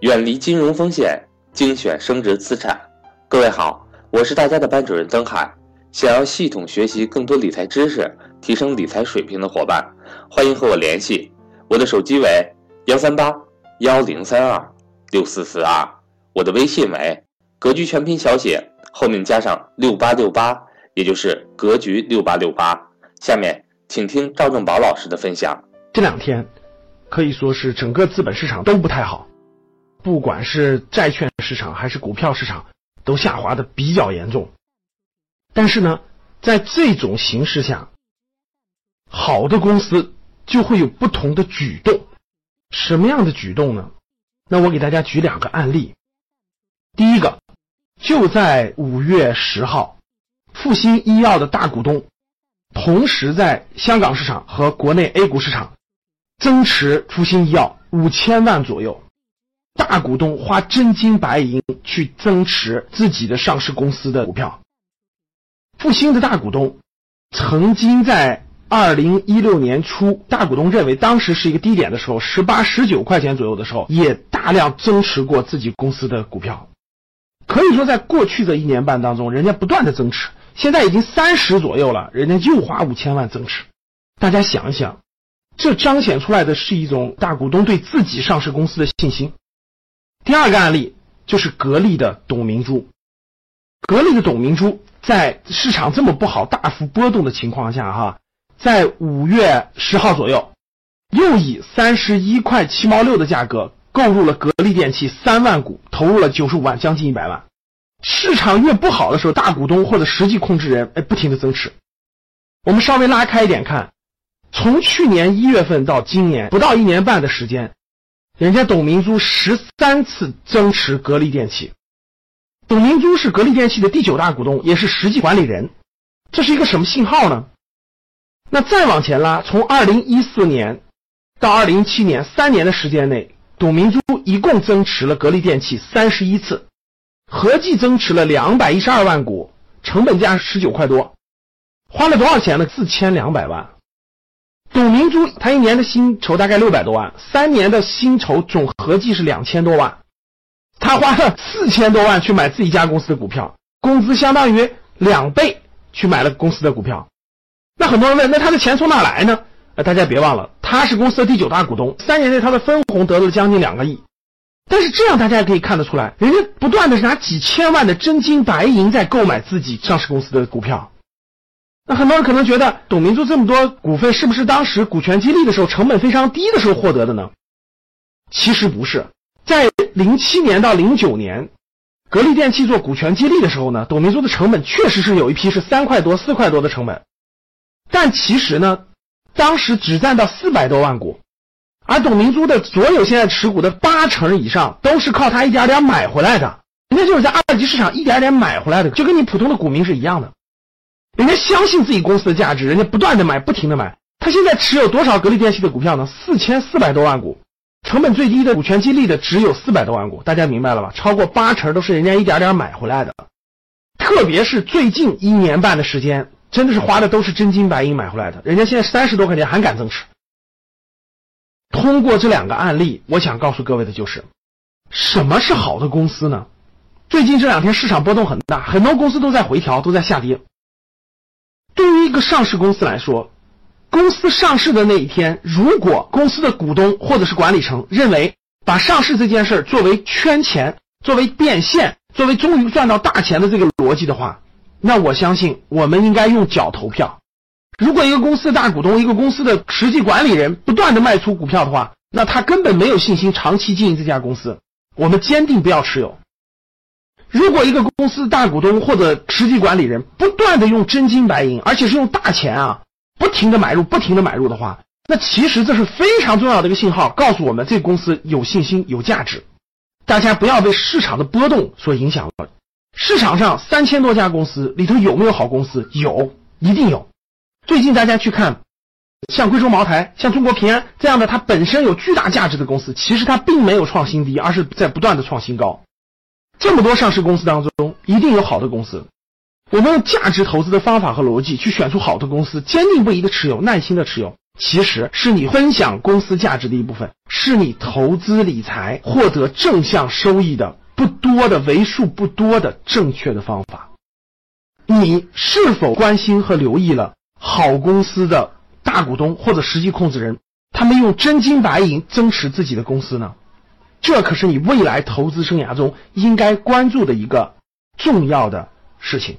远离金融风险，精选升值资产。各位好，我是大家的班主任曾海。想要系统学习更多理财知识，提升理财水平的伙伴，欢迎和我联系。我的手机为幺三八幺零三二六四四二，我的微信为格局全拼小写后面加上六八六八，也就是格局六八六八。下面请听赵正宝老师的分享。这两天可以说是整个资本市场都不太好，不管是债券市场还是股票市场，都下滑的比较严重。但是呢，在这种形势下，好的公司就会有不同的举动。什么样的举动呢？那我给大家举两个案例。第一个，就在五月十号，复星医药的大股东同时在香港市场和国内 A 股市场。增持复星医药五千万左右，大股东花真金白银去增持自己的上市公司的股票。复星的大股东曾经在二零一六年初，大股东认为当时是一个低点的时候，十八、十九块钱左右的时候，也大量增持过自己公司的股票。可以说，在过去的一年半当中，人家不断的增持，现在已经三十左右了，人家又花五千万增持。大家想一想。这彰显出来的是一种大股东对自己上市公司的信心。第二个案例就是格力的董明珠，格力的董明珠在市场这么不好、大幅波动的情况下，哈，在五月十号左右，又以三十一块七毛六的价格购入了格力电器三万股，投入了九十五万，将近一百万。市场越不好的时候，大股东或者实际控制人哎，不停的增持。我们稍微拉开一点看。从去年一月份到今年不到一年半的时间，人家董明珠十三次增持格力电器。董明珠是格力电器的第九大股东，也是实际管理人。这是一个什么信号呢？那再往前拉，从二零一四年到二零一七年三年的时间内，董明珠一共增持了格力电器三十一次，合计增持了两百一十二万股，成本价十九块多，花了多少钱呢？四千两百万。董明珠他一年的薪酬大概六百多万，三年的薪酬总合计是两千多万，他花了四千多万去买自己家公司的股票，工资相当于两倍去买了公司的股票。那很多人问，那他的钱从哪来呢？呃，大家别忘了，他是公司的第九大股东，三年内他的分红得了将近两个亿。但是这样大家也可以看得出来，人家不断的是拿几千万的真金白银在购买自己上市公司的股票。那很多人可能觉得，董明珠这么多股份是不是当时股权激励的时候成本非常低的时候获得的呢？其实不是，在零七年到零九年，格力电器做股权激励的时候呢，董明珠的成本确实是有一批是三块多、四块多的成本，但其实呢，当时只占到四百多万股，而董明珠的所有现在持股的八成以上都是靠他一点点买回来的，人家就是在二级市场一点点买回来的，就跟你普通的股民是一样的。人家相信自己公司的价值，人家不断的买，不停的买。他现在持有多少格力电器的股票呢？四千四百多万股，成本最低的股权激励的只有四百多万股。大家明白了吧？超过八成都是人家一点点买回来的。特别是最近一年半的时间，真的是花的都是真金白银买回来的。人家现在三十多块钱还敢增持。通过这两个案例，我想告诉各位的就是，什么是好的公司呢？最近这两天市场波动很大，很多公司都在回调，都在下跌。对于一个上市公司来说，公司上市的那一天，如果公司的股东或者是管理层认为把上市这件事儿作为圈钱、作为变现、作为终于赚到大钱的这个逻辑的话，那我相信我们应该用脚投票。如果一个公司的大股东、一个公司的实际管理人不断的卖出股票的话，那他根本没有信心长期经营这家公司，我们坚定不要持有。如果一个公司大股东或者实际管理人不断的用真金白银，而且是用大钱啊，不停的买入，不停的买入的话，那其实这是非常重要的一个信号，告诉我们这公司有信心、有价值。大家不要被市场的波动所影响了。市场上三千多家公司里头有没有好公司？有，一定有。最近大家去看，像贵州茅台、像中国平安这样的，它本身有巨大价值的公司，其实它并没有创新低，而是在不断的创新高。这么多上市公司当中，一定有好的公司。我们用价值投资的方法和逻辑去选出好的公司，坚定不移的持有，耐心的持有。其实是你分享公司价值的一部分，是你投资理财获得正向收益的不多的为数不多的正确的方法。你是否关心和留意了好公司的大股东或者实际控制人，他们用真金白银增持自己的公司呢？这可是你未来投资生涯中应该关注的一个重要的事情。